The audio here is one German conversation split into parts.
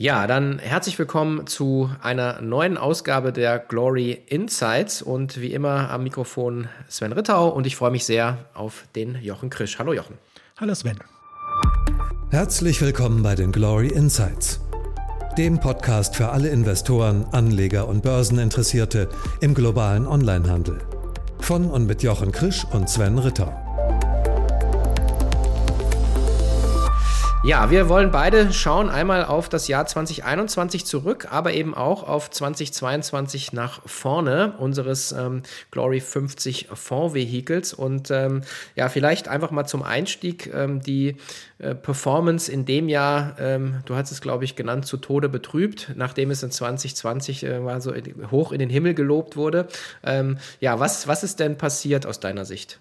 Ja, dann herzlich willkommen zu einer neuen Ausgabe der Glory Insights und wie immer am Mikrofon Sven Rittau und ich freue mich sehr auf den Jochen Krisch. Hallo Jochen. Hallo Sven. Herzlich willkommen bei den Glory Insights, dem Podcast für alle Investoren, Anleger und Börseninteressierte im globalen Onlinehandel. Von und mit Jochen Krisch und Sven Rittau. Ja, wir wollen beide schauen einmal auf das Jahr 2021 zurück, aber eben auch auf 2022 nach vorne unseres ähm, Glory 50 Fondsvehikels und ähm, ja, vielleicht einfach mal zum Einstieg ähm, die äh, Performance in dem Jahr, ähm, du hast es glaube ich genannt, zu Tode betrübt, nachdem es in 2020 äh, so hoch in den Himmel gelobt wurde. Ähm, ja, was, was ist denn passiert aus deiner Sicht?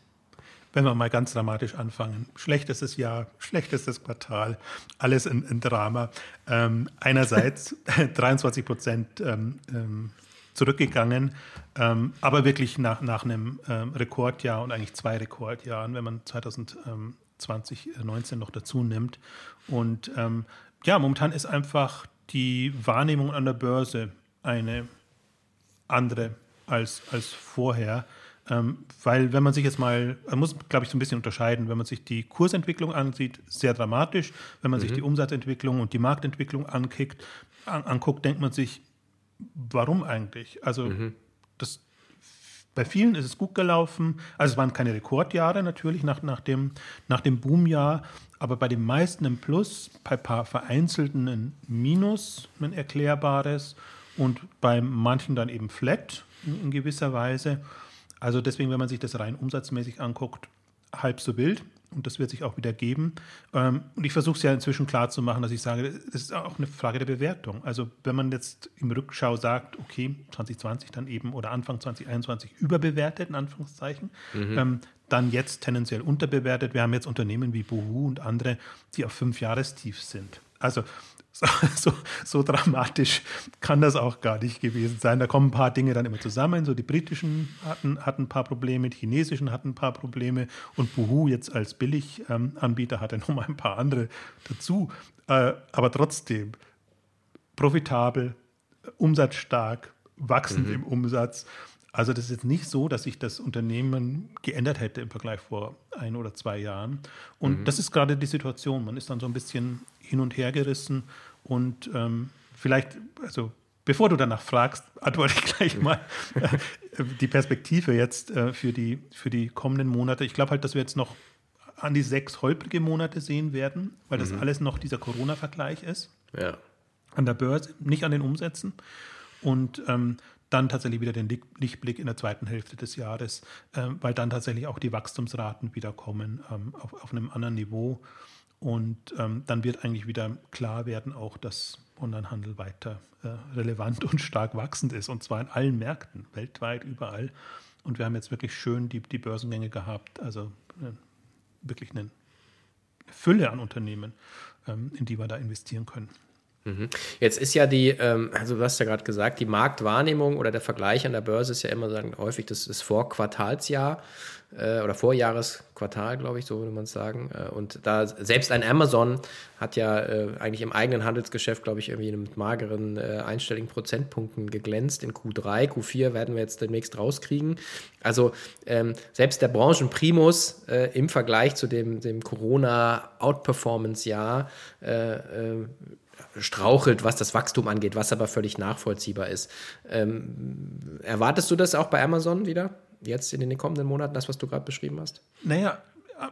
Wenn wir mal ganz dramatisch anfangen. Schlechtestes Jahr, schlechtestes Quartal, alles ein, ein Drama. Ähm, einerseits 23 Prozent ähm, ähm, zurückgegangen, ähm, aber wirklich nach, nach einem ähm, Rekordjahr und eigentlich zwei Rekordjahren, wenn man 2020, 19 noch dazu nimmt. Und ähm, ja, momentan ist einfach die Wahrnehmung an der Börse eine andere als, als vorher. Ähm, weil wenn man sich jetzt mal, man muss, glaube ich, so ein bisschen unterscheiden, wenn man sich die Kursentwicklung ansieht, sehr dramatisch. Wenn man mhm. sich die Umsatzentwicklung und die Marktentwicklung ankickt, an, anguckt, denkt man sich, warum eigentlich? Also mhm. das, bei vielen ist es gut gelaufen. Also es waren keine Rekordjahre natürlich nach, nach, dem, nach dem Boomjahr, aber bei den meisten ein Plus, bei ein paar vereinzelten ein Minus, ein erklärbares und bei manchen dann eben flat in, in gewisser Weise. Also deswegen, wenn man sich das rein umsatzmäßig anguckt, halb so wild. Und das wird sich auch wieder geben. Ähm, und ich versuche es ja inzwischen klar zu machen, dass ich sage, das ist auch eine Frage der Bewertung. Also wenn man jetzt im Rückschau sagt, okay, 2020 dann eben oder Anfang 2021 überbewertet, in Anführungszeichen, mhm. ähm, dann jetzt tendenziell unterbewertet. Wir haben jetzt Unternehmen wie Boohoo und andere, die auf fünf Jahrestief sind. Also so, so, dramatisch kann das auch gar nicht gewesen sein. Da kommen ein paar Dinge dann immer zusammen. So die britischen hatten, hatten ein paar Probleme, die chinesischen hatten ein paar Probleme und Boohoo jetzt als Billiganbieter ähm, hatte noch mal ein paar andere dazu. Äh, aber trotzdem profitabel, umsatzstark, wachsend mhm. im Umsatz. Also das ist jetzt nicht so, dass sich das Unternehmen geändert hätte im Vergleich vor ein oder zwei Jahren. Und mhm. das ist gerade die Situation. Man ist dann so ein bisschen hin und her gerissen und ähm, vielleicht, also bevor du danach fragst, antworte ich gleich mal äh, die Perspektive jetzt äh, für, die, für die kommenden Monate. Ich glaube halt, dass wir jetzt noch an die sechs holprige Monate sehen werden, weil das mhm. alles noch dieser Corona-Vergleich ist. Ja. An der Börse, nicht an den Umsätzen. Und ähm, dann tatsächlich wieder den Lichtblick in der zweiten Hälfte des Jahres, äh, weil dann tatsächlich auch die Wachstumsraten wieder kommen ähm, auf, auf einem anderen Niveau. Und ähm, dann wird eigentlich wieder klar werden, auch dass Onlinehandel weiter äh, relevant und stark wachsend ist. Und zwar in allen Märkten, weltweit, überall. Und wir haben jetzt wirklich schön die, die Börsengänge gehabt, also äh, wirklich eine Fülle an Unternehmen, ähm, in die wir da investieren können. Mhm. Jetzt ist ja die, ähm, also du hast ja gerade gesagt, die Marktwahrnehmung oder der Vergleich an der Börse ist ja immer sagen, häufig das, das Vorquartalsjahr äh, oder Vorjahresquartal, glaube ich, so würde man es sagen. Äh, und da selbst ein Amazon hat ja äh, eigentlich im eigenen Handelsgeschäft, glaube ich, irgendwie mit mageren einstelligen Prozentpunkten geglänzt. In Q3, Q4 werden wir jetzt demnächst rauskriegen. Also ähm, selbst der Branchenprimus im Vergleich zu dem, dem Corona-Outperformance-Jahr strauchelt, was das Wachstum angeht, was aber völlig nachvollziehbar ist. Ähm, erwartest du das auch bei Amazon wieder? jetzt in den kommenden Monaten, das, was du gerade beschrieben hast? Naja, äh,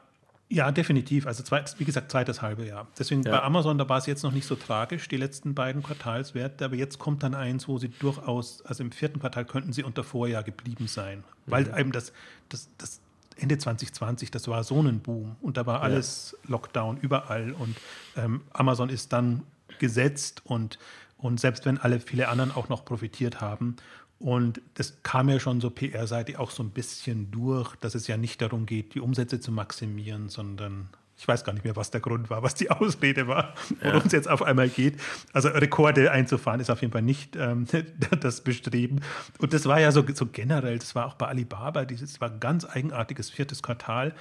ja, definitiv. Also zweit, wie gesagt, zweites halbe Jahr. Deswegen ja. bei Amazon, da war es jetzt noch nicht so tragisch, die letzten beiden Quartalswerte, aber jetzt kommt dann eins, wo sie durchaus, also im vierten Quartal könnten sie unter Vorjahr geblieben sein. Weil mhm. eben das, das, das Ende 2020, das war so ein Boom und da war alles ja. Lockdown überall und ähm, Amazon ist dann gesetzt und, und selbst wenn alle viele anderen auch noch profitiert haben und das kam ja schon so PR-seitig auch so ein bisschen durch, dass es ja nicht darum geht, die Umsätze zu maximieren, sondern ich weiß gar nicht mehr, was der Grund war, was die Ausrede war, worum ja. es jetzt auf einmal geht. Also Rekorde einzufahren ist auf jeden Fall nicht ähm, das Bestreben. Und das war ja so, so generell, das war auch bei Alibaba, dieses war ein ganz eigenartiges viertes Quartal,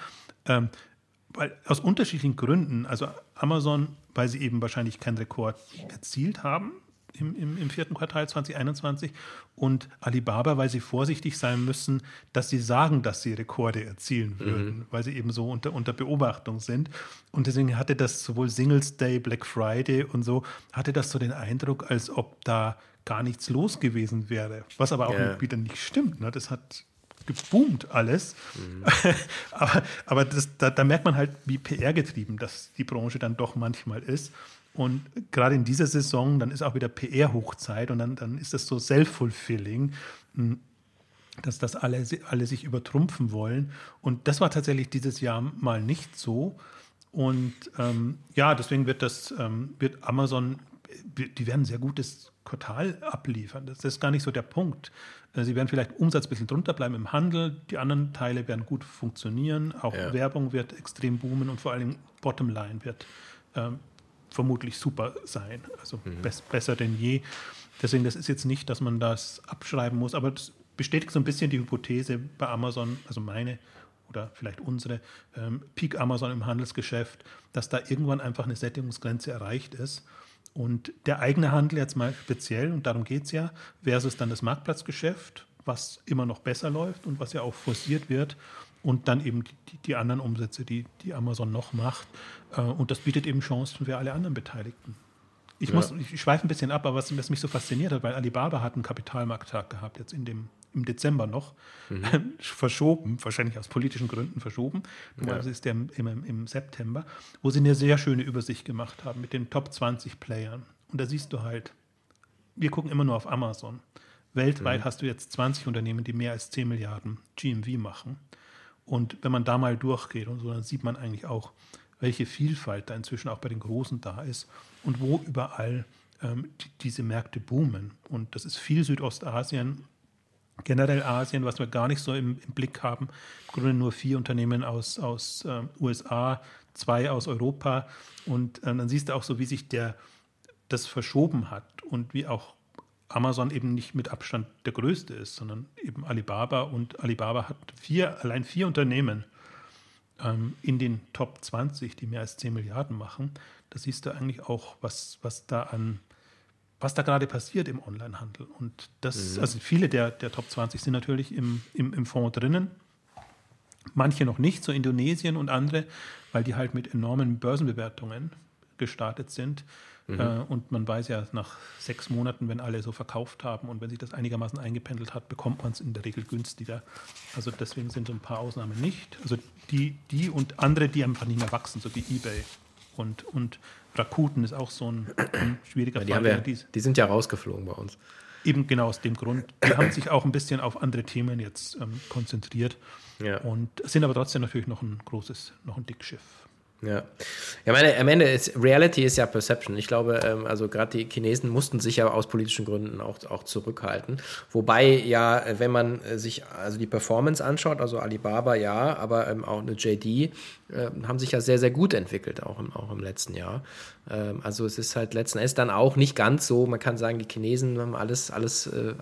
ähm, weil aus unterschiedlichen Gründen, also Amazon weil sie eben wahrscheinlich keinen Rekord erzielt haben im, im, im, vierten Quartal 2021 und Alibaba, weil sie vorsichtig sein müssen, dass sie sagen, dass sie Rekorde erzielen mhm. würden, mhm. weil sie eben so unter, unter Beobachtung sind. Und deswegen hatte das sowohl Singles Day, Black Friday und so, hatte das so den Eindruck, als ob da gar nichts los gewesen wäre. Was aber auch yeah. wieder nicht stimmt. Ne? Das hat geboomt alles. Mhm. aber aber das, da, da, merkt man halt, wie PR-getrieben das die Branche dann doch manchmal ist. Und gerade in dieser Saison, dann ist auch wieder PR-Hochzeit und dann, dann ist das so self-fulfilling, hm, dass das alle, alle sich übertrumpfen wollen. Und das war tatsächlich dieses Jahr mal nicht so. Und ähm, ja, deswegen wird das, ähm, wird Amazon, die werden ein sehr gutes Quartal abliefern. Das ist gar nicht so der Punkt. Äh, sie werden vielleicht Umsatz ein bisschen drunter bleiben im Handel, die anderen Teile werden gut funktionieren, auch ja. Werbung wird extrem boomen und vor allem Bottomline wird ähm, vermutlich super sein, also mhm. be besser denn je. Deswegen, das ist jetzt nicht, dass man das abschreiben muss, aber das bestätigt so ein bisschen die Hypothese bei Amazon, also meine oder vielleicht unsere ähm, Peak Amazon im Handelsgeschäft, dass da irgendwann einfach eine Sättigungsgrenze erreicht ist. Und der eigene Handel jetzt mal speziell, und darum geht es ja, versus dann das Marktplatzgeschäft, was immer noch besser läuft und was ja auch forciert wird und dann eben die, die anderen Umsätze, die, die Amazon noch macht. Äh, und das bietet eben Chancen für alle anderen Beteiligten. Ich, muss, ja. ich schweife ein bisschen ab, aber was, was, mich so fasziniert hat, weil Alibaba hat einen Kapitalmarkttag gehabt, jetzt in dem, im Dezember noch, mhm. verschoben, wahrscheinlich aus politischen Gründen verschoben. Normalerweise ja. ist der im, im, im, September, wo sie eine sehr schöne Übersicht gemacht haben mit den Top 20 Playern. Und da siehst du halt, wir gucken immer nur auf Amazon. Weltweit mhm. hast du jetzt 20 Unternehmen, die mehr als 10 Milliarden GMV machen. Und wenn man da mal durchgeht und so, dann sieht man eigentlich auch, welche Vielfalt da inzwischen auch bei den Großen da ist und wo überall ähm, die, diese Märkte boomen. Und das ist viel Südostasien, generell Asien, was wir gar nicht so im, im Blick haben. Im Grunde nur vier Unternehmen aus, aus äh, USA, zwei aus Europa. Und äh, dann siehst du auch so, wie sich der, das verschoben hat und wie auch Amazon eben nicht mit Abstand der größte ist, sondern eben Alibaba. Und Alibaba hat vier, allein vier Unternehmen ähm, in den Top 20, die mehr als 10 Milliarden machen. Da siehst du eigentlich auch, was, was da an was da gerade passiert im Onlinehandel. Und das, mhm. also viele der, der Top 20 sind natürlich im, im, im Fonds drinnen. Manche noch nicht, so Indonesien und andere, weil die halt mit enormen Börsenbewertungen gestartet sind. Mhm. Äh, und man weiß ja, nach sechs Monaten, wenn alle so verkauft haben und wenn sich das einigermaßen eingependelt hat, bekommt man es in der Regel günstiger. Also deswegen sind so ein paar Ausnahmen nicht. Also die, die und andere, die einfach nicht mehr wachsen, so wie eBay. Und, und Rakuten ist auch so ein, ein schwieriger ja, die Fall. Wir, die sind ja rausgeflogen bei uns. Eben genau aus dem Grund. Die haben sich auch ein bisschen auf andere Themen jetzt ähm, konzentriert ja. und sind aber trotzdem natürlich noch ein großes, noch ein Dickschiff. Ja. Ja, meine, am Ende ist Reality ist ja Perception. Ich glaube, ähm, also gerade die Chinesen mussten sich ja aus politischen Gründen auch, auch zurückhalten. Wobei ja, wenn man äh, sich also die Performance anschaut, also Alibaba ja, aber ähm, auch eine JD äh, haben sich ja sehr, sehr gut entwickelt, auch im, auch im letzten Jahr. Ähm, also es ist halt letzten Endes dann auch nicht ganz so, man kann sagen, die Chinesen haben alles, alles, äh,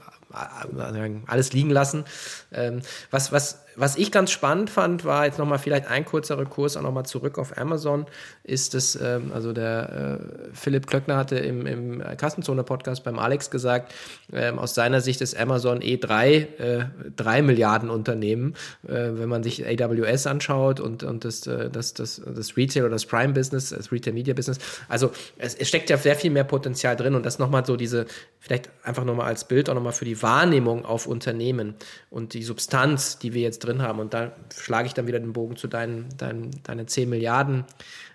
alles liegen lassen. Ähm, was, was was ich ganz spannend fand, war jetzt nochmal vielleicht ein kurzer Kurs auch nochmal zurück auf Amazon, ist es, ähm, also der äh, Philipp Klöckner hatte im, im Kassenzone-Podcast beim Alex gesagt, ähm, aus seiner Sicht ist Amazon eh drei, äh, drei Milliarden Unternehmen, äh, wenn man sich AWS anschaut und, und das, das, das, das Retail oder das Prime-Business, das Retail-Media-Business. Also es, es steckt ja sehr viel mehr Potenzial drin und das nochmal so diese, vielleicht einfach nochmal als Bild auch nochmal für die Wahrnehmung auf Unternehmen und die Substanz, die wir jetzt drin haben. Und da schlage ich dann wieder den Bogen zu deinen, deinen, deine 10 Milliarden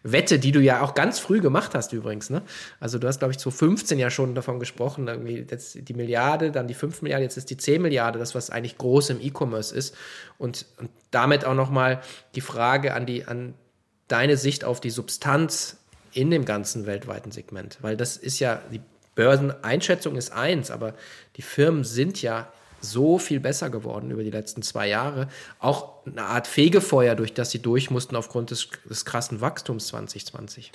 Wette, die du ja auch ganz früh gemacht hast übrigens. Ne? Also du hast, glaube ich, zu 15 ja schon davon gesprochen, irgendwie jetzt die Milliarde, dann die 5 Milliarden, jetzt ist die 10 Milliarden, das, was eigentlich groß im E-Commerce ist. Und, und damit auch nochmal die Frage an, die, an deine Sicht auf die Substanz in dem ganzen weltweiten Segment. Weil das ist ja, die Börseneinschätzung ist eins, aber die Firmen sind ja so viel besser geworden über die letzten zwei Jahre. Auch eine Art Fegefeuer, durch das sie durch mussten aufgrund des, des krassen Wachstums 2020.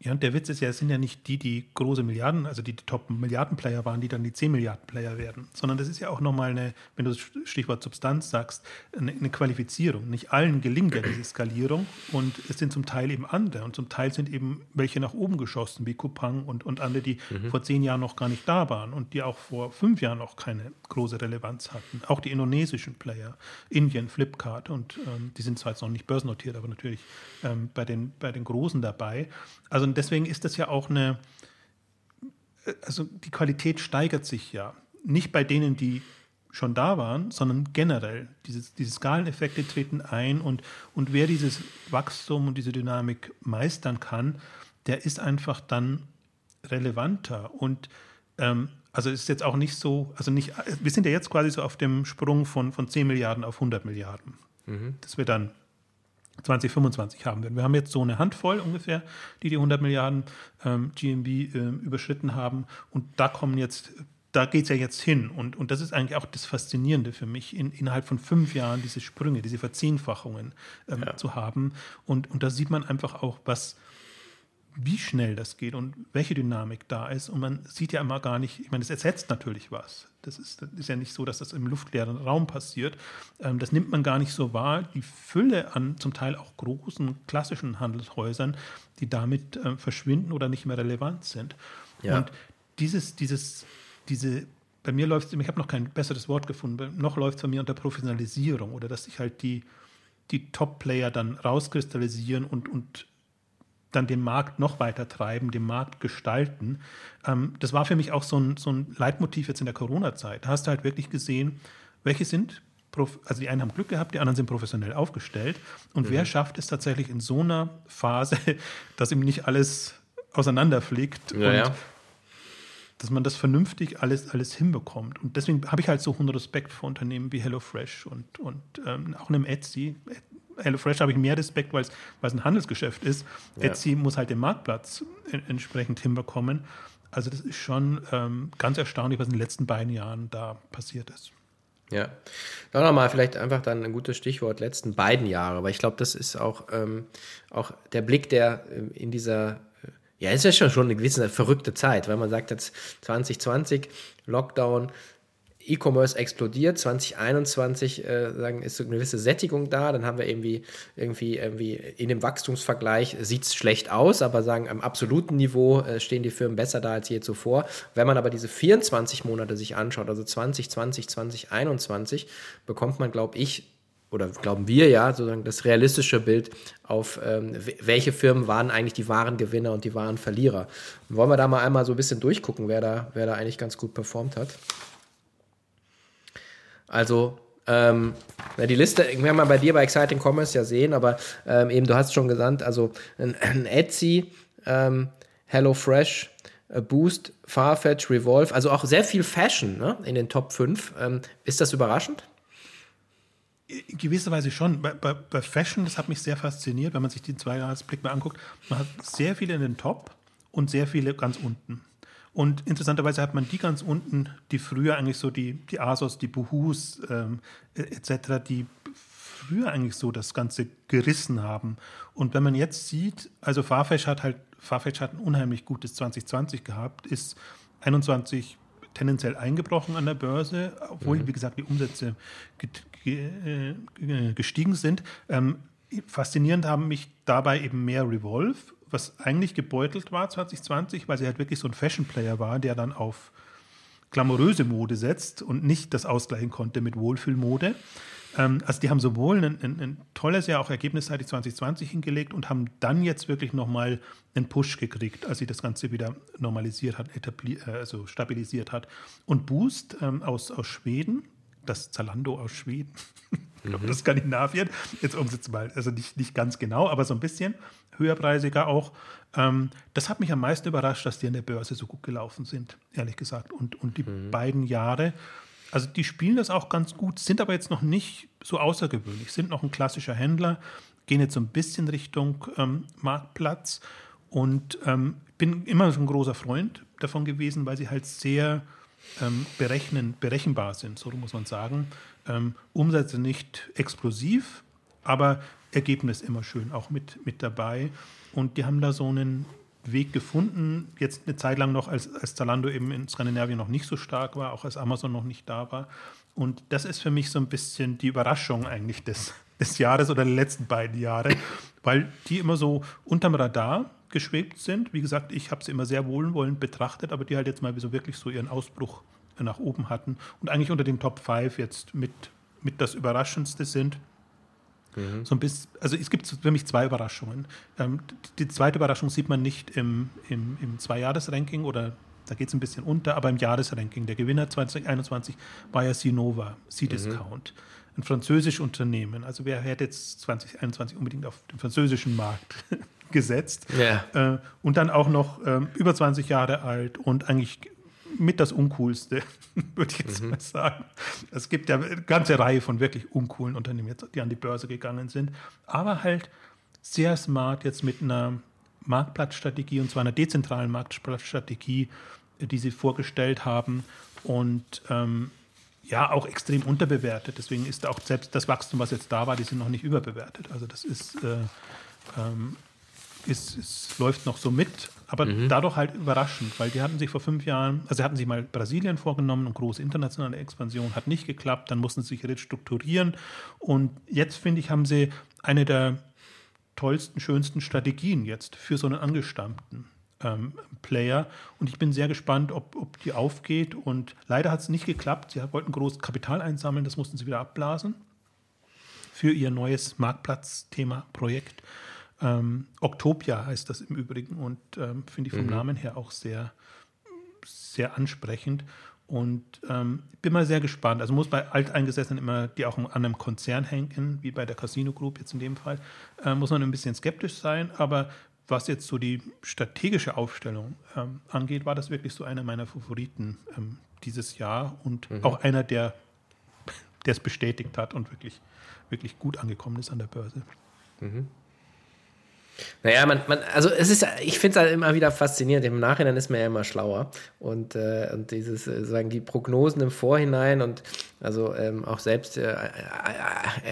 Ja, und der Witz ist ja, es sind ja nicht die, die große Milliarden, also die, die Top-Milliarden-Player waren, die dann die 10-Milliarden-Player werden, sondern das ist ja auch nochmal eine, wenn du das Stichwort Substanz sagst, eine, eine, Qualifizierung. Nicht allen gelingt ja diese Skalierung und es sind zum Teil eben andere und zum Teil sind eben welche nach oben geschossen, wie Kupang und, und andere, die mhm. vor zehn Jahren noch gar nicht da waren und die auch vor fünf Jahren noch keine große Relevanz hatten. Auch die indonesischen Player, Indien, Flipkart und ähm, die sind zwar jetzt noch nicht börsennotiert, aber natürlich ähm, bei, den, bei den Großen dabei. Also und deswegen ist das ja auch eine, also die Qualität steigert sich ja. Nicht bei denen, die schon da waren, sondern generell. Dieses, diese Skaleneffekte treten ein und, und wer dieses Wachstum und diese Dynamik meistern kann, der ist einfach dann relevanter. Und ähm, also ist jetzt auch nicht so, also nicht, wir sind ja jetzt quasi so auf dem Sprung von, von 10 Milliarden auf 100 Milliarden. Mhm. Das wird dann 2025 haben werden. Wir haben jetzt so eine Handvoll ungefähr, die die 100 Milliarden ähm, GMB äh, überschritten haben. Und da kommen jetzt, da geht es ja jetzt hin. Und, und das ist eigentlich auch das Faszinierende für mich, in, innerhalb von fünf Jahren diese Sprünge, diese Verzehnfachungen ähm, ja. zu haben. Und, und da sieht man einfach auch, was, wie schnell das geht und welche Dynamik da ist. Und man sieht ja immer gar nicht, ich meine, es ersetzt natürlich was. Das ist, das ist ja nicht so, dass das im luftleeren Raum passiert. Ähm, das nimmt man gar nicht so wahr. Die Fülle an zum Teil auch großen klassischen Handelshäusern, die damit äh, verschwinden oder nicht mehr relevant sind. Ja. Und dieses, dieses, diese bei mir läuft es, ich habe noch kein besseres Wort gefunden, noch läuft es bei mir unter Professionalisierung oder dass sich halt die, die Top-Player dann rauskristallisieren und, und dann den Markt noch weiter treiben, den Markt gestalten. Ähm, das war für mich auch so ein, so ein Leitmotiv jetzt in der Corona-Zeit. Da hast du halt wirklich gesehen, welche sind, also die einen haben Glück gehabt, die anderen sind professionell aufgestellt. Und mhm. wer schafft es tatsächlich in so einer Phase, dass ihm nicht alles auseinanderfliegt ja, und ja. dass man das vernünftig alles, alles hinbekommt. Und deswegen habe ich halt so hohen Respekt vor Unternehmen wie HelloFresh und, und ähm, auch einem Etsy. HelloFresh habe ich mehr Respekt, weil es ein Handelsgeschäft ist. Ja. Etsy muss halt den Marktplatz entsprechend hinbekommen. Also das ist schon ähm, ganz erstaunlich, was in den letzten beiden Jahren da passiert ist. Ja, dann nochmal vielleicht einfach dann ein gutes Stichwort, letzten beiden Jahre, weil ich glaube, das ist auch, ähm, auch der Blick, der ähm, in dieser, äh, ja, ist ja schon, schon eine gewisse verrückte Zeit, weil man sagt jetzt 2020, Lockdown, E-Commerce explodiert, 2021 äh, sagen, ist so eine gewisse Sättigung da, dann haben wir irgendwie, irgendwie, irgendwie in dem Wachstumsvergleich sieht es schlecht aus, aber sagen, am absoluten Niveau äh, stehen die Firmen besser da als je zuvor. Wenn man aber diese 24 Monate sich anschaut, also 2020, 2021, bekommt man, glaube ich, oder glauben wir ja, sozusagen das realistische Bild auf, ähm, welche Firmen waren eigentlich die wahren Gewinner und die wahren Verlierer. Wollen wir da mal einmal so ein bisschen durchgucken, wer da, wer da eigentlich ganz gut performt hat? Also ähm, die Liste, werden wir bei dir bei Exciting Commerce ja sehen, aber ähm, eben, du hast schon gesagt, also ein, ein Etsy, ähm, HelloFresh, äh, Boost, Farfetch, Revolve, also auch sehr viel Fashion ne, in den Top 5. Ähm, ist das überraschend? In gewisser Weise schon. Bei, bei, bei, Fashion, das hat mich sehr fasziniert, wenn man sich die zwei Jahresblick mal anguckt. Man hat sehr viele in den Top und sehr viele ganz unten. Und interessanterweise hat man die ganz unten, die früher eigentlich so die, die Asos, die Buhus ähm, etc., die früher eigentlich so das Ganze gerissen haben. Und wenn man jetzt sieht, also Farfetch hat halt, Farfetch hat ein unheimlich gutes 2020 gehabt, ist 21 tendenziell eingebrochen an der Börse, obwohl, mhm. wie gesagt, die Umsätze äh, gestiegen sind. Ähm, faszinierend haben mich dabei eben mehr Revolve was eigentlich gebeutelt war 2020, weil sie halt wirklich so ein Fashion-Player war, der dann auf glamouröse Mode setzt und nicht das ausgleichen konnte mit Wohlfühlmode. Ähm, also die haben sowohl ein, ein, ein, tolles Jahr auch ergebnisseitig 2020 hingelegt und haben dann jetzt wirklich nochmal einen Push gekriegt, als sie das Ganze wieder normalisiert hat, äh, also stabilisiert hat. Und Boost ähm, aus, aus Schweden, das Zalando aus Schweden, mhm. oder Skandinavien, jetzt umsetzen mal, also nicht, nicht ganz genau, aber so ein bisschen, höherpreisiger auch. Ähm, das hat mich am meisten überrascht, dass die an der Börse so gut gelaufen sind, ehrlich gesagt. Und, und die mhm. beiden Jahre, also die spielen das auch ganz gut, sind aber jetzt noch nicht so außergewöhnlich, sind noch ein klassischer Händler, gehen jetzt so ein bisschen Richtung ähm, Marktplatz und ähm, bin immer so ein großer Freund davon gewesen, weil sie halt sehr ähm, berechnen, berechenbar sind, so muss man sagen. Ähm, Umsätze nicht explosiv, aber Ergebnis immer schön auch mit, mit dabei. Und die haben da so einen, Weg gefunden. Jetzt eine Zeit lang noch, als, als Zalando eben in Skandinavien noch nicht so stark war, auch als Amazon noch nicht da war. Und das ist für mich so ein bisschen die Überraschung eigentlich des, des Jahres oder der letzten beiden Jahre, weil die immer so unterm Radar geschwebt sind. Wie gesagt, ich habe sie immer sehr wohlwollend betrachtet, aber die halt jetzt mal so wirklich so ihren Ausbruch nach oben hatten und eigentlich unter den Top 5 jetzt mit, mit das Überraschendste sind. Mhm. So ein bisschen, also es gibt für mich zwei Überraschungen. Ähm, die zweite Überraschung sieht man nicht im, im, im Zwei-Jahres-Ranking oder da geht es ein bisschen unter, aber im Jahresranking. Der Gewinner 2021 war ja Sinova, C-Discount. Mhm. Ein französisches Unternehmen. Also wer hätte jetzt 2021 unbedingt auf den französischen Markt gesetzt? Ja. Äh, und dann auch noch äh, über 20 Jahre alt und eigentlich mit das Uncoolste, würde ich jetzt mhm. mal sagen. Es gibt ja eine ganze Reihe von wirklich uncoolen Unternehmen, die an die Börse gegangen sind, aber halt sehr smart jetzt mit einer Marktplatzstrategie und zwar einer dezentralen Marktplatzstrategie, die sie vorgestellt haben und ähm, ja auch extrem unterbewertet. Deswegen ist auch selbst das Wachstum, was jetzt da war, die sind noch nicht überbewertet. Also das ist, äh, ähm, ist, ist läuft noch so mit aber mhm. dadurch halt überraschend, weil die hatten sich vor fünf Jahren, also sie hatten sich mal Brasilien vorgenommen und große internationale Expansion hat nicht geklappt, dann mussten sie sich restrukturieren und jetzt finde ich, haben sie eine der tollsten, schönsten Strategien jetzt für so einen angestammten ähm, Player und ich bin sehr gespannt, ob, ob die aufgeht und leider hat es nicht geklappt, sie wollten groß Kapital einsammeln, das mussten sie wieder abblasen für ihr neues Marktplatz-Thema-Projekt. Ähm, Octopia heißt das im Übrigen und ähm, finde ich vom mhm. Namen her auch sehr, sehr ansprechend. Und ähm, bin mal sehr gespannt. Also muss bei Alteingesessenen immer, die auch an einem Konzern hängen, wie bei der Casino Group jetzt in dem Fall, äh, muss man ein bisschen skeptisch sein. Aber was jetzt so die strategische Aufstellung ähm, angeht, war das wirklich so einer meiner Favoriten ähm, dieses Jahr und mhm. auch einer, der es bestätigt hat und wirklich, wirklich gut angekommen ist an der Börse. Mhm. Naja, man, man, also es ist, ich finde es halt immer wieder faszinierend. Im Nachhinein ist man ja immer schlauer. Und, äh, und dieses, äh, sagen die Prognosen im Vorhinein und also ähm, auch selbst äh, äh,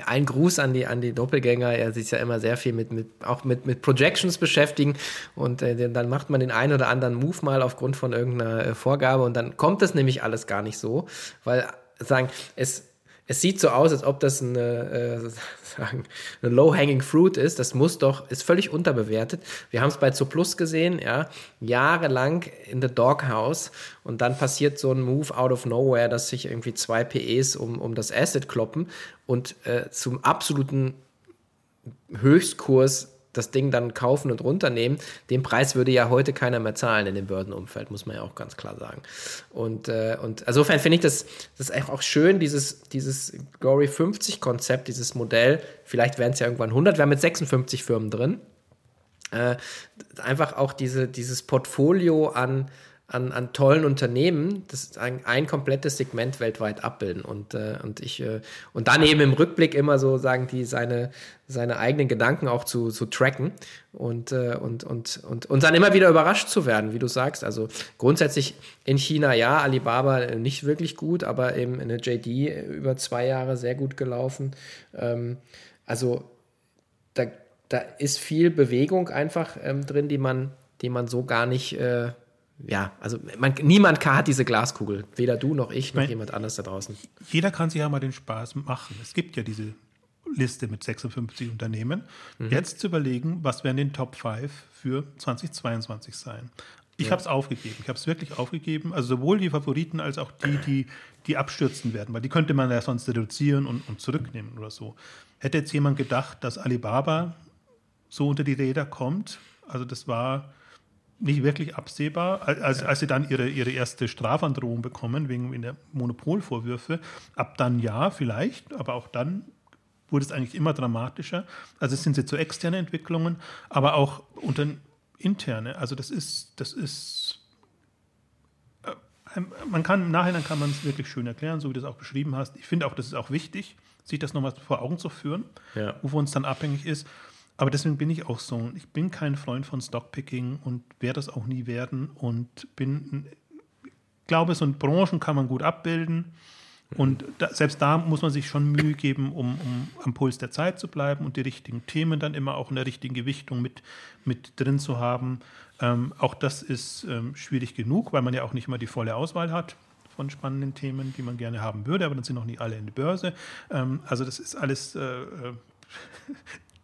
ein Gruß an die, an die Doppelgänger, er sich ja immer sehr viel mit, mit auch mit, mit Projections beschäftigen. Und äh, dann macht man den einen oder anderen Move mal aufgrund von irgendeiner äh, Vorgabe. Und dann kommt das nämlich alles gar nicht so, weil sagen, es es sieht so aus, als ob das eine, äh, eine low-hanging fruit ist. Das muss doch, ist völlig unterbewertet. Wir haben es bei Zuplus gesehen, ja, jahrelang in the doghouse und dann passiert so ein Move out of nowhere, dass sich irgendwie zwei PEs um, um das Asset kloppen und äh, zum absoluten Höchstkurs das Ding dann kaufen und runternehmen, den Preis würde ja heute keiner mehr zahlen in dem Börsenumfeld, muss man ja auch ganz klar sagen. Und, äh, und insofern finde ich das, das auch schön, dieses, dieses Glory 50 Konzept, dieses Modell, vielleicht werden es ja irgendwann 100, wir haben mit 56 Firmen drin, äh, einfach auch diese, dieses Portfolio an, an, an tollen Unternehmen, das ein, ein komplettes Segment weltweit abbilden. Und, äh, und ich, äh, und dann eben im Rückblick immer so sagen, die seine, seine eigenen Gedanken auch zu, zu tracken und, äh, und, und, und, und dann immer wieder überrascht zu werden, wie du sagst. Also grundsätzlich in China ja, Alibaba nicht wirklich gut, aber eben in der JD über zwei Jahre sehr gut gelaufen. Ähm, also da, da ist viel Bewegung einfach ähm, drin, die man, die man so gar nicht äh, ja, also man, niemand hat diese Glaskugel. Weder du noch ich noch mein, jemand anders da draußen. Jeder kann sich ja mal den Spaß machen. Es gibt ja diese Liste mit 56 Unternehmen. Mhm. Jetzt zu überlegen, was werden den Top 5 für 2022 sein. Ich ja. habe es aufgegeben. Ich habe es wirklich aufgegeben. Also sowohl die Favoriten als auch die, die, die abstürzen werden, weil die könnte man ja sonst reduzieren und, und zurücknehmen oder so. Hätte jetzt jemand gedacht, dass Alibaba so unter die Räder kommt? Also das war nicht wirklich absehbar, als, als sie dann ihre, ihre erste Strafandrohung bekommen wegen der Monopolvorwürfe. Ab dann ja, vielleicht, aber auch dann wurde es eigentlich immer dramatischer. Also es sind sie zu externe Entwicklungen, aber auch unter interne. Also das ist, das ist, äh, man kann im Nachhinein kann man es wirklich schön erklären, so wie du es auch beschrieben hast. Ich finde auch, das ist auch wichtig, sich das nochmal vor Augen zu führen, ja. wovon es dann abhängig ist. Aber deswegen bin ich auch so. Ich bin kein Freund von Stockpicking und werde das auch nie werden. Und bin, glaube, so in Branchen kann man gut abbilden. Und da, selbst da muss man sich schon Mühe geben, um, um, am Puls der Zeit zu bleiben und die richtigen Themen dann immer auch in der richtigen Gewichtung mit, mit drin zu haben. Ähm, auch das ist ähm, schwierig genug, weil man ja auch nicht immer die volle Auswahl hat von spannenden Themen, die man gerne haben würde, aber dann sind noch nicht alle in der Börse. Ähm, also das ist alles äh, äh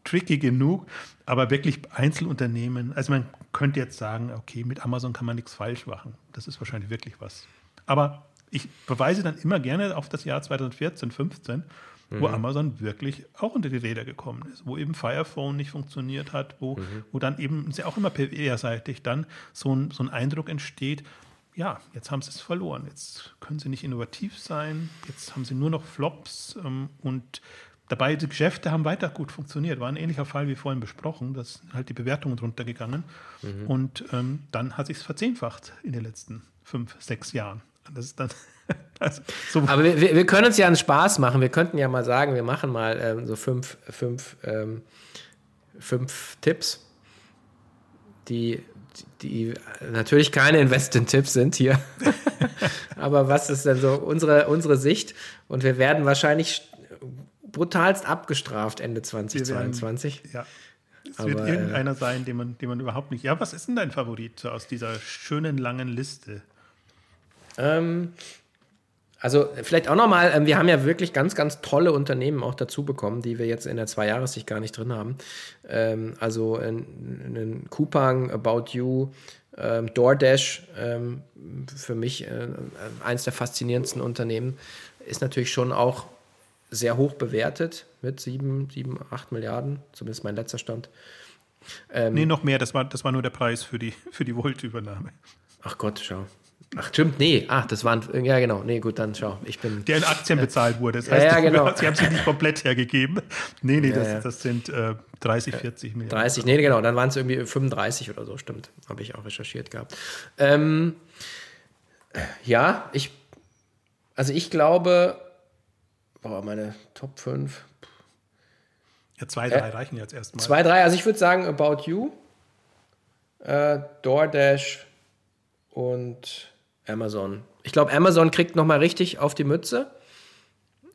tricky genug, aber wirklich Einzelunternehmen, also man könnte jetzt sagen, okay, mit Amazon kann man nichts falsch machen. Das ist wahrscheinlich wirklich was. Aber ich verweise dann immer gerne auf das Jahr 2014, 15, wo mhm. Amazon wirklich auch unter die Räder gekommen ist, wo eben Fire Phone nicht funktioniert hat, wo, mhm. wo dann eben auch immer PR-seitig dann so ein, so ein Eindruck entsteht, ja, jetzt haben sie es verloren, jetzt können sie nicht innovativ sein, jetzt haben sie nur noch Flops ähm, und Dabei, die Geschäfte haben weiter gut funktioniert. War ein ähnlicher Fall wie vorhin besprochen. Da sind halt die Bewertungen drunter gegangen. Mhm. Und ähm, dann hat sich es verzehnfacht in den letzten fünf, sechs Jahren. Das ist dann. also so Aber wir, wir können uns ja einen Spaß machen. Wir könnten ja mal sagen, wir machen mal ähm, so fünf, fünf, ähm, fünf Tipps, die, die natürlich keine Investment-Tipps sind hier. Aber was ist denn so unsere, unsere Sicht? Und wir werden wahrscheinlich brutalst abgestraft Ende 2022. Werden, ja. Es Aber, wird äh, irgendeiner äh, sein, den man, den man überhaupt nicht. Ja, was ist denn dein Favorit aus dieser schönen langen Liste? Ähm, also vielleicht auch nochmal, ähm, wir haben ja wirklich ganz, ganz tolle Unternehmen auch dazu bekommen, die wir jetzt in der Zwei-Jahressicht gar nicht drin haben. Ähm, also einen Coupang, About You, ähm, DoorDash, ähm, für mich äh, eins der faszinierendsten Unternehmen, ist natürlich schon auch sehr hoch bewertet mit 7, 7 8 Milliarden, zumindest mein letzter Stand. Ähm, nee, noch mehr, das war, das war nur der Preis für die, für die Volt-Übernahme. Ach Gott, schau. Ach, stimmt, nee, ach, das waren, ja genau, nee, gut, dann schau, ich bin... Der in Aktien äh, bezahlt wurde, das heißt, ja, ja, genau. sie haben sie nicht komplett hergegeben. Nee, nee, das, ja, das sind äh, 30, 40 Milliarden. 30, nee, genau, dann waren es irgendwie 35 oder so, stimmt, habe ich auch recherchiert gehabt. Ähm, ja, ich, also ich glaube, boah, meine Top 5. Ja, zwei, drei äh, reichen jetzt erstmal. Zwei, drei, also ich würde sagen About You, äh, DoorDash und Amazon. Ich glaube, Amazon kriegt nochmal richtig auf die Mütze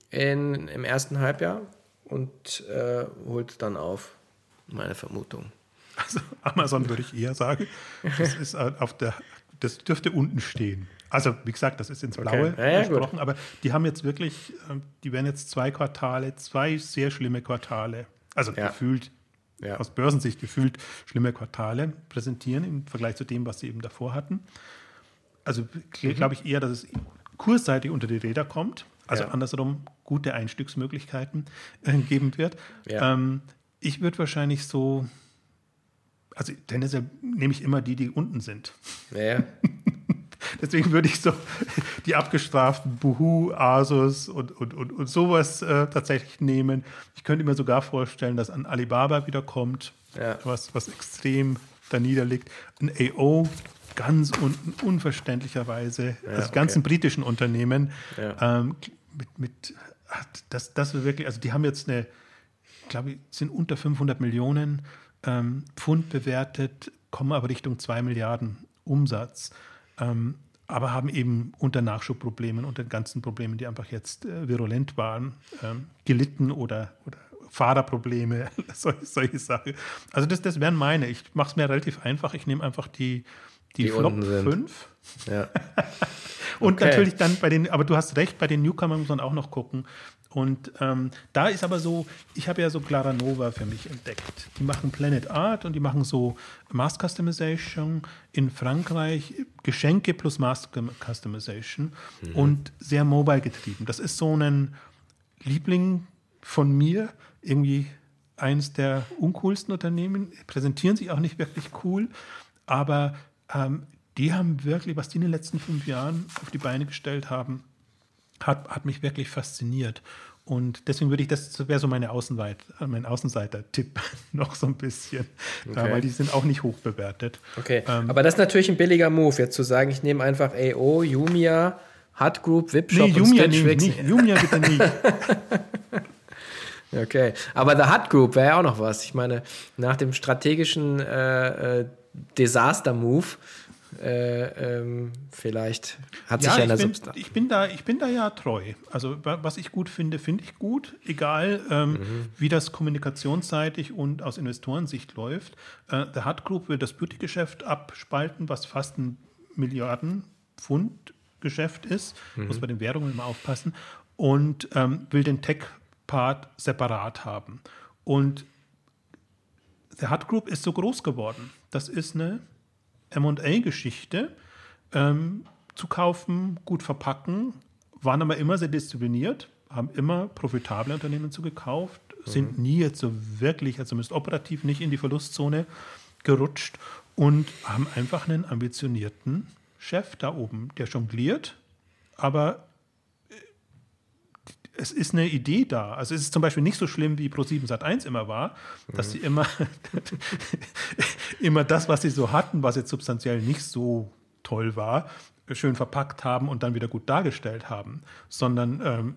in, im ersten Halbjahr und äh, holt dann auf, meine Vermutung. Also Amazon würde ich eher sagen, das ist auf der, das dürfte unten stehen. Also, wie gesagt, das ist ins Blaue okay. ja, gesprochen, aber die haben jetzt wirklich, ähm, die werden jetzt zwei Quartale, zwei sehr schlimme Quartale, also ja. gefühlt, ja. aus Börsensicht gefühlt schlimme Quartale präsentieren im Vergleich zu dem, was sie eben davor hatten. Also mhm. glaube ich eher, dass es kursseitig unter die Räder kommt, also andersrum gute Einstiegsmöglichkeiten äh, geben wird. Ähm, ich würde wahrscheinlich so, also tendenziell nehme ich immer die, die unten sind. Ja. Deswegen würde ich so die abgestraften Buhu, Asus und, und, und, und sowas äh, tatsächlich nehmen. Ich könnte mir sogar vorstellen, dass an Alibaba wieder kommt, ja. was, was extrem da niederliegt. Ein AO ganz unten, unverständlicherweise, ja, also ganzen okay. britischen Unternehmen, ja. ähm, mit, mit das, das wirklich, also die haben jetzt eine, glaube ich, sind unter 500 Millionen ähm, Pfund bewertet, kommen aber Richtung 2 Milliarden Umsatz ähm, aber haben eben unter Nachschubproblemen, unter den ganzen Problemen, die einfach jetzt äh, virulent waren, ähm, gelitten oder, oder Fahrerprobleme, solche, solche Sachen. Also das, das wären meine. Ich mache es mir relativ einfach. Ich nehme einfach die, die, die Flop 5. Ja. Und okay. natürlich dann bei den, aber du hast recht, bei den Newcomern muss man auch noch gucken. Und ähm, da ist aber so, ich habe ja so Claranova für mich entdeckt. Die machen Planet Art und die machen so Mass Customization in Frankreich, Geschenke plus Mass Customization mhm. und sehr mobile getrieben. Das ist so ein Liebling von mir, irgendwie eines der uncoolsten Unternehmen, präsentieren sich auch nicht wirklich cool, aber ähm, die haben wirklich, was die in den letzten fünf Jahren auf die Beine gestellt haben, hat, hat mich wirklich fasziniert. Und deswegen würde ich, das wäre so meine Außenweit, mein Außenseiter-Tipp noch so ein bisschen, okay. weil die sind auch nicht hoch bewertet. Okay, ähm, aber das ist natürlich ein billiger Move, jetzt zu sagen, ich nehme einfach AO, Jumia, Hut Group, Webshop nee, Jumia und Stitch nicht, Jumia bitte nicht. okay, aber The Hut Group wäre ja auch noch was. Ich meine, nach dem strategischen äh, äh, Desaster-Move Äh, ähm, vielleicht hat ja, sich ja bin, Substanz. ich bin da, ich bin da ja treu. Also was ich gut finde, finde ich gut, egal ähm, mhm. wie das kommunikationsseitig und aus Investorensicht läuft. Äh, der Hut Group wird das Beauty-Geschäft abspalten, was fast ein Milliarden Pfund Geschäft ist. Mhm. Muss bei den Währungen immer aufpassen. Und ähm, will den Tech-Part separat haben. Und der Hut Group ist so groß geworden. Das ist eine MA-Geschichte. Ähm, zu kaufen, gut verpacken, waren aber immer sehr diszipliniert, haben immer profitable Unternehmen zugekauft, mhm. sind nie jetzt so wirklich, also zumindest operativ nicht in die Verlustzone gerutscht und haben einfach einen ambitionierten Chef da oben, der jongliert, aber es ist eine Idee da. Also es ist zum Beispiel nicht so schlimm, wie Pro7 Sat1 immer war, dass mhm. sie immer, immer das, was sie so hatten, was jetzt substanziell nicht so toll war, schön verpackt haben und dann wieder gut dargestellt haben, sondern ähm,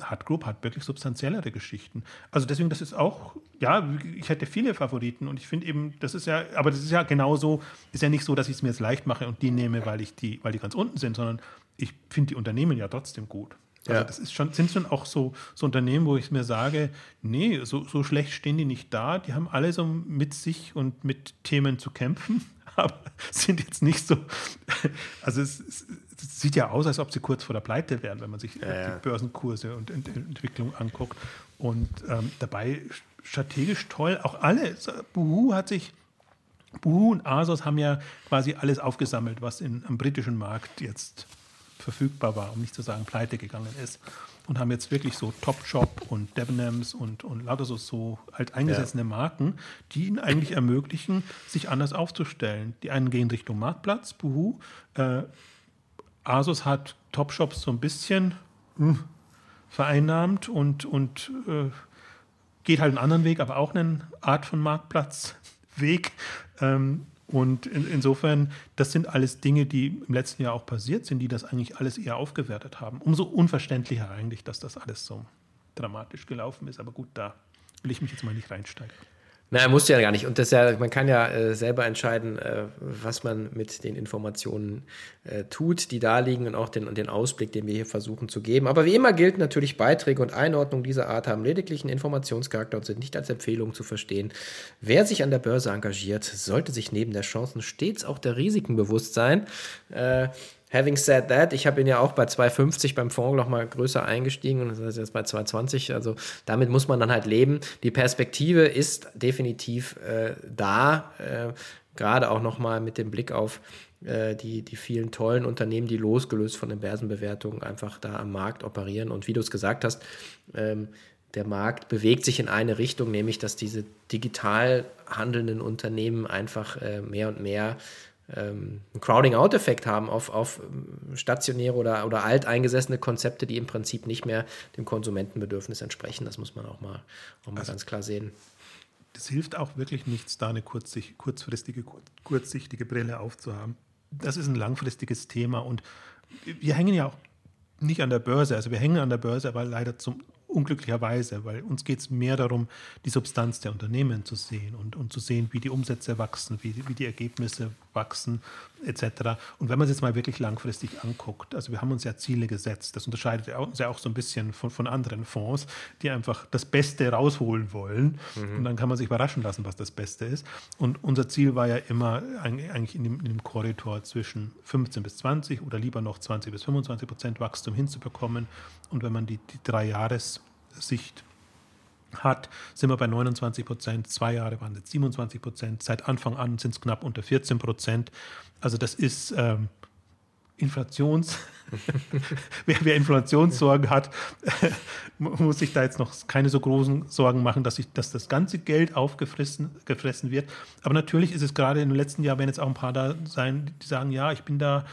Hard Group hat wirklich substanziellere Geschichten. Also deswegen, das ist auch, ja, ich hätte viele Favoriten und ich finde eben, das ist ja, aber das ist ja genauso, ist ja nicht so, dass ich es mir jetzt leicht mache und die nehme, weil ich die, weil die ganz unten sind, sondern ich finde die Unternehmen ja trotzdem gut. Also ja. das ist schon, sind schon auch so, so Unternehmen, wo ich mir sage, nee, so, so schlecht stehen die nicht da. Die haben alle so mit sich und mit Themen zu kämpfen, aber sind jetzt nicht so. Also es, es, es sieht ja aus, als ob sie kurz vor der Pleite wären, wenn man sich ja, die Börsenkurse und Ent Entwicklung anguckt. Und ähm, dabei strategisch toll. Auch alle. Buhu hat sich Buhu und Asos haben ja quasi alles aufgesammelt, was in, am britischen Markt jetzt verfügbar war, um nicht zu sagen pleite gegangen ist. Und haben jetzt wirklich so Topshop und Debenhams und, und lauter so, so alteingesessene ja. Marken, die ihnen eigentlich ermöglichen, sich anders aufzustellen. Die einen gehen Richtung Marktplatz, Buhu. Äh, Asus hat Topshops so ein bisschen mh, hm, vereinnahmt und, und äh, geht halt einen anderen Weg, aber auch eine Art von Marktplatzweg. Ähm, und in, insofern, das sind alles Dinge, die im letzten Jahr auch passiert sind, die das eigentlich alles eher aufgewertet haben. Umso unverständlicher eigentlich, dass das alles so dramatisch gelaufen ist. Aber gut, da will ich mich jetzt mal nicht reinsteigen. Na, er musste ja gar nicht. Und das ja, man kann ja äh, selber entscheiden, äh, was man mit den Informationen äh, tut, die da liegen und auch den, und den Ausblick, den wir hier versuchen zu geben. Aber wie immer gilt natürlich, Beiträge und Einordnungen dieser Art haben lediglich einen Informationscharakter und sind nicht als Empfehlung zu verstehen. Wer sich an der Börse engagiert, sollte sich neben der Chancen stets auch der Risiken bewusst sein. Having said that, ich habe ihn ja auch bei 2,50 beim Fonds noch mal größer eingestiegen und das ist jetzt bei 2,20. Also damit muss man dann halt leben. Die Perspektive ist definitiv äh, da, äh, gerade auch noch mal mit dem Blick auf äh, die, die vielen tollen Unternehmen, die losgelöst von den Börsenbewertungen einfach da am Markt operieren. Und wie du es gesagt hast, ähm, der Markt bewegt sich in eine Richtung, nämlich dass diese digital handelnden Unternehmen einfach äh, mehr und mehr ähm, einen Crowding-out-Effekt haben auf, auf ähm, stationäre oder, oder alteingesessene Konzepte, die im Prinzip nicht mehr dem Konsumentenbedürfnis entsprechen. Das muss man auch mal, auch mal also, ganz klar sehen. Das hilft auch wirklich nichts, da eine kurzsicht, kurzfristige, kurzsichtige Brille aufzuhaben. Das ist ein langfristiges Thema und wir hängen ja auch nicht an der Börse. Also wir hängen an der Börse, aber leider zum unglücklicherweise, weil uns geht es mehr darum, die Substanz der Unternehmen zu sehen und, und zu sehen, wie die Umsätze wachsen, wie, wie die Ergebnisse wachsen, etc. Und wenn man es jetzt mal wirklich langfristig anguckt, also wir haben uns ja Ziele gesetzt, das unterscheidet uns ja auch so ein bisschen von, von anderen Fonds, die einfach das Beste rausholen wollen. Mhm. Und dann kann man sich überraschen lassen, was das Beste ist. Und unser Ziel war ja immer eigentlich in dem, in dem Korridor zwischen 15 bis 20 oder lieber noch 20 bis 25 Prozent Wachstum hinzubekommen. Und wenn man die, die drei Jahressicht hat, sind wir bei 29 Prozent. Zwei Jahre waren es 27 Prozent. Seit Anfang an sind es knapp unter 14 Prozent. Also das ist ähm, Inflations. wer, wer, Inflationssorgen hat, muss sich da jetzt noch keine so großen Sorgen machen, dass, ich, dass das ganze Geld aufgefressen gefressen wird. Aber natürlich ist es gerade im letzten Jahr, werden jetzt auch ein paar da sein, die sagen, ja, ich bin da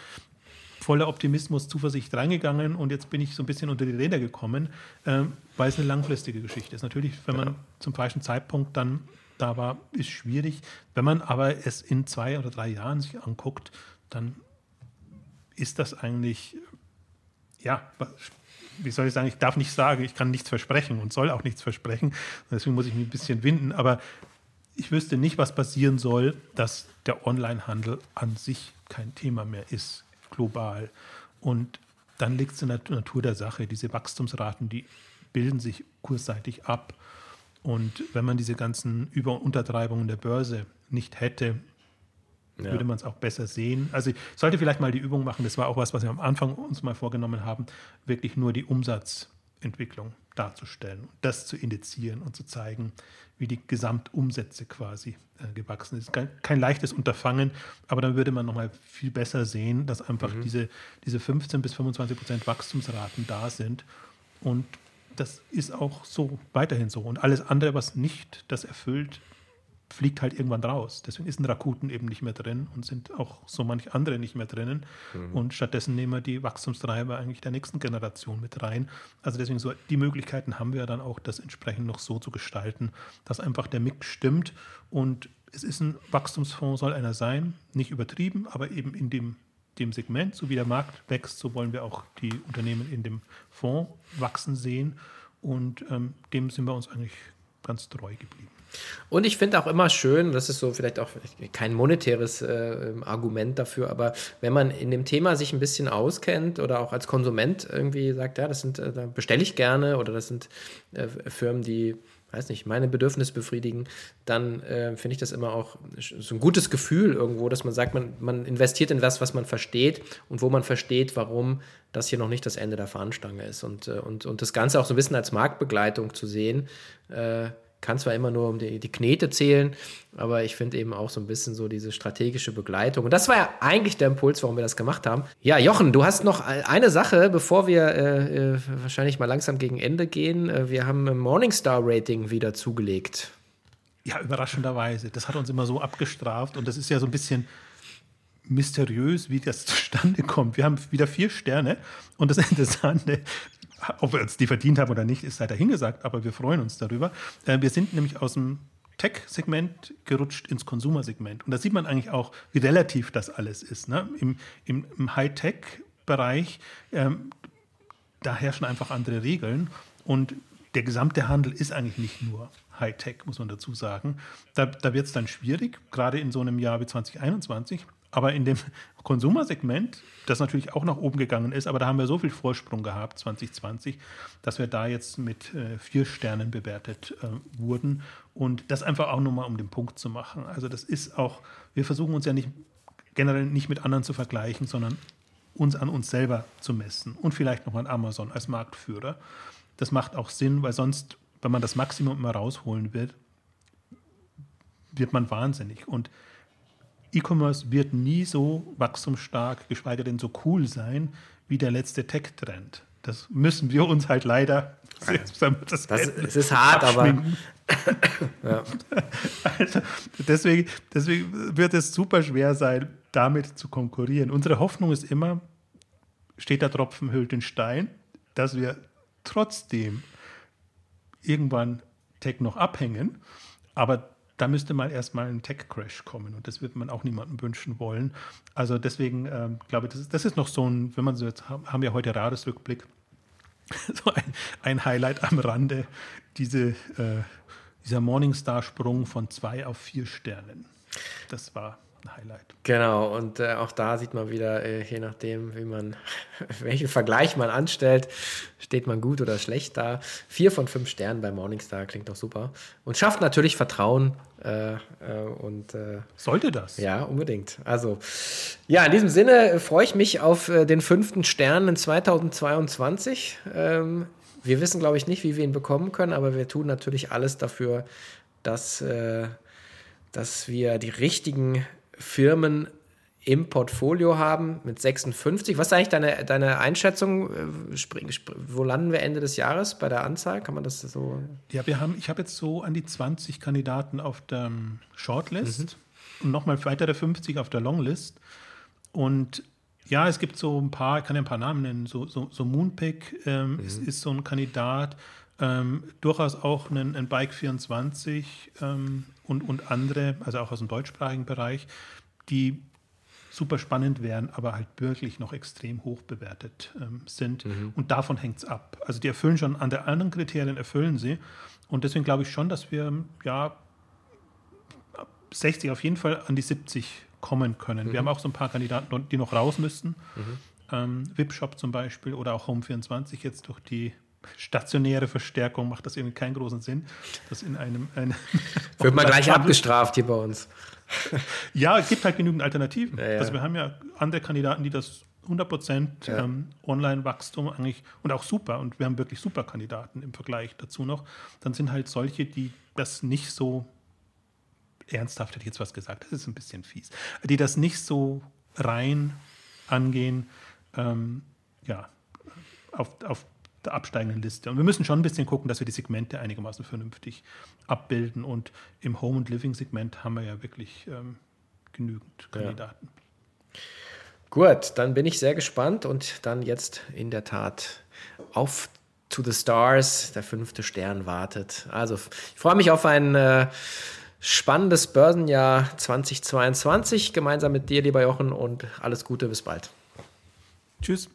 voller Optimismus, Zuversicht reingegangen und jetzt bin ich so ein bisschen unter die Räder gekommen, ähm, weil es eine langfristige Geschichte ist. Natürlich, wenn man ja. zum falschen Zeitpunkt dann da war, ist schwierig. Wenn man aber es in zwei oder drei Jahren sich anguckt, dann ist das eigentlich, ja, wie soll ich sagen, ich darf nicht sagen, ich kann nichts versprechen und soll auch nichts versprechen. Deswegen muss ich mich ein bisschen winden. Aber ich wüsste nicht, was passieren soll, dass der Onlinehandel an sich kein Thema mehr ist, global. Und dann liegt es in der Natur der Sache. Diese Wachstumsraten, die bilden sich kursseitig ab. Und wenn man diese ganzen Über- und Untertreibungen der Börse nicht hätte, ja. würde man es auch besser sehen. Also ich sollte vielleicht mal die Übung machen, das war auch was, was wir am Anfang uns mal vorgenommen haben, wirklich nur die Umsatzentwicklung darzustellen und das zu indizieren und zu zeigen, wie die Gesamtumsätze quasi äh, gewachsen ist. Kein, kein, leichtes Unterfangen, aber dann würde man nochmal viel besser sehen, dass einfach mhm. diese, diese 15 bis 25 Prozent Wachstumsraten da sind und das ist auch so weiterhin so. Und alles andere, was nicht das erfüllt, fliegt halt irgendwann raus. Deswegen ist ein Rakuten eben nicht mehr drin und sind auch so manche andere nicht mehr drinnen. Mhm. Und stattdessen nehmen wir die Wachstumstreiber eigentlich der nächsten Generation mit rein. Also deswegen so, die Möglichkeiten haben wir dann auch, das entsprechend noch so zu gestalten, dass einfach der Mix stimmt. Und es ist ein Wachstumsfonds, soll einer sein, nicht übertrieben, aber eben in dem, dem Segment, so wie der Markt wächst, so wollen wir auch die Unternehmen in dem Fonds wachsen sehen. Und ähm, dem sind wir uns eigentlich ganz treu geblieben. Und ich finde auch immer schön, das ist so vielleicht auch kein monetäres äh, Argument dafür, aber wenn man in dem Thema sich ein bisschen auskennt oder auch als Konsument irgendwie sagt, ja, das sind, äh, da bestelle ich gerne oder das sind äh, Firmen, die weiß nicht, meine Bedürfnisse befriedigen, dann äh, finde ich das immer auch so ein gutes Gefühl irgendwo, dass man sagt, man, man investiert in was, was man versteht und wo man versteht, warum das hier noch nicht das Ende der Fahnenstange ist. Und, äh, und, und das Ganze auch so ein bisschen als Marktbegleitung zu sehen, äh, kann zwar immer nur um die, die Knete zählen, aber ich finde eben auch so ein bisschen so diese strategische Begleitung. Und das war ja eigentlich der Impuls, warum wir das gemacht haben. Ja, Jochen, du hast noch eine Sache, bevor wir äh, äh wahrscheinlich mal langsam gegen Ende gehen. Äh, wir haben ein Morningstar-Rating wieder zugelegt. Ja, überraschenderweise. Das hat uns immer so abgestraft und das ist ja so ein bisschen mysteriös, wie das zustande kommt. Wir haben wieder vier Sterne und das Interessante, ob wir uns die verdient haben oder nicht, ist sei dahingesagt, aber wir freuen uns darüber. Äh, wir sind nämlich aus dem Tech-Segment gerutscht ins Konsumersegment. Und da sieht man eigentlich auch, wie relativ das alles ist. Ne? Im, im, im High-Tech-Bereich, ähm, da herrschen einfach andere Regeln. Und der gesamte Handel ist eigentlich nicht nur High-Tech, muss man dazu sagen. Da, da wird es dann schwierig, gerade in so einem Jahr wie 2021. Aber in dem Konsumersegment, das natürlich auch nach oben gegangen ist, aber da haben wir so viel Vorsprung gehabt 2020, dass wir da jetzt mit äh, vier Sternen bewertet äh, wurden. Und das einfach auch nochmal, um den Punkt zu machen. Also das ist auch, wir versuchen uns ja nicht generell nicht mit anderen zu vergleichen, sondern uns an uns selber zu messen und vielleicht noch an Amazon als Marktführer. Das macht auch Sinn, weil sonst, wenn man das Maximum immer rausholen will, wird man wahnsinnig. Und E-Commerce wird nie so wachstumsstark, geschweige denn so cool sein wie der letzte Tech-Trend. Das müssen wir uns halt leider. Das, das es ist hart, aber. also deswegen, deswegen wird es super schwer sein, damit zu konkurrieren. Unsere Hoffnung ist immer, steht der Tropfen hüllt den Stein, dass wir trotzdem irgendwann Tech noch abhängen, aber da müsste mal erstmal ein Tech-Crash kommen und das wird man auch niemandem wünschen wollen. Also deswegen ähm, glaube ich, das ist, das ist noch so ein, wenn man so jetzt haben, wir heute Jahresrückblick, so ein, ein Highlight am Rande, diese, äh, dieser Morningstar-Sprung von zwei auf vier Sternen. Das war ein Highlight. Genau, und äh, auch da sieht man wieder, äh, je nachdem, wie man, welchen Vergleich man anstellt, steht man gut oder schlecht da. Vier von fünf Sternen bei Morningstar klingt doch super. Und schafft natürlich Vertrauen. Äh, äh und äh, sollte das? Ja, unbedingt. Also, ja, in diesem Sinne freue ich mich auf äh, den fünften Stern in 2022. Ähm, wir wissen, glaube ich, nicht, wie wir ihn bekommen können, aber wir tun natürlich alles dafür, dass, dass wir die richtigen Firmen im Portfolio haben mit 56. Was ist eigentlich deine, deine Einschätzung? Äh, wo landen wir Ende des Jahres bei der Anzahl? Kann man das so? Ja, wir haben, ich habe jetzt so an die 20 Kandidaten auf der Shortlist mhm. und nochmal weitere 50 auf der Longlist. Und ja, es gibt so ein paar, ich kann ja ein paar Namen nennen, so, so, so Moonpick ähm, mhm. ist, ist, so ein Kandidat, ähm, durchaus auch ein, ein Bike 24 ähm, und, und andere, also auch aus dem deutschsprachigen Bereich, die super spannend wären, aber halt wirklich noch extrem hoch bewertet ähm, sind. Mhm. Und davon hängt es ab. Also die erfüllen schon, an der anderen Kriterien erfüllen sie. Und deswegen glaube ich schon, dass wir ja 60, auf jeden Fall an die 70 kommen können. Mhm. Wir haben auch so ein paar Kandidaten, die noch raus müssten. Mhm. Ähm, Webshop zum Beispiel oder auch Home24 jetzt durch die stationäre Verstärkung macht das irgendwie keinen großen Sinn. Das in einem. einem Wird man gleich abgestraft hier bei uns. ja, es gibt halt genügend Alternativen. Ja, ja. Also wir haben ja andere Kandidaten, die das 100% ja. ähm, Online-Wachstum eigentlich und auch super und wir haben wirklich super Kandidaten im Vergleich dazu noch. Dann sind halt solche, die das nicht so ernsthaft, hätte ich jetzt was gesagt, das ist ein bisschen fies, die das nicht so rein angehen, ähm, ja, auf, auf der absteigenden Liste. Und wir müssen schon ein bisschen gucken, dass wir die Segmente einigermaßen vernünftig abbilden. Und im Home- und Living-Segment haben wir ja wirklich ähm, genügend Kandidaten. Ja. Gut, dann bin ich sehr gespannt und dann jetzt in der Tat auf to the Stars. Der fünfte Stern wartet. Also ich freue mich auf ein äh, spannendes Börsenjahr 2022 gemeinsam mit dir, lieber Jochen, und alles Gute, bis bald. Tschüss.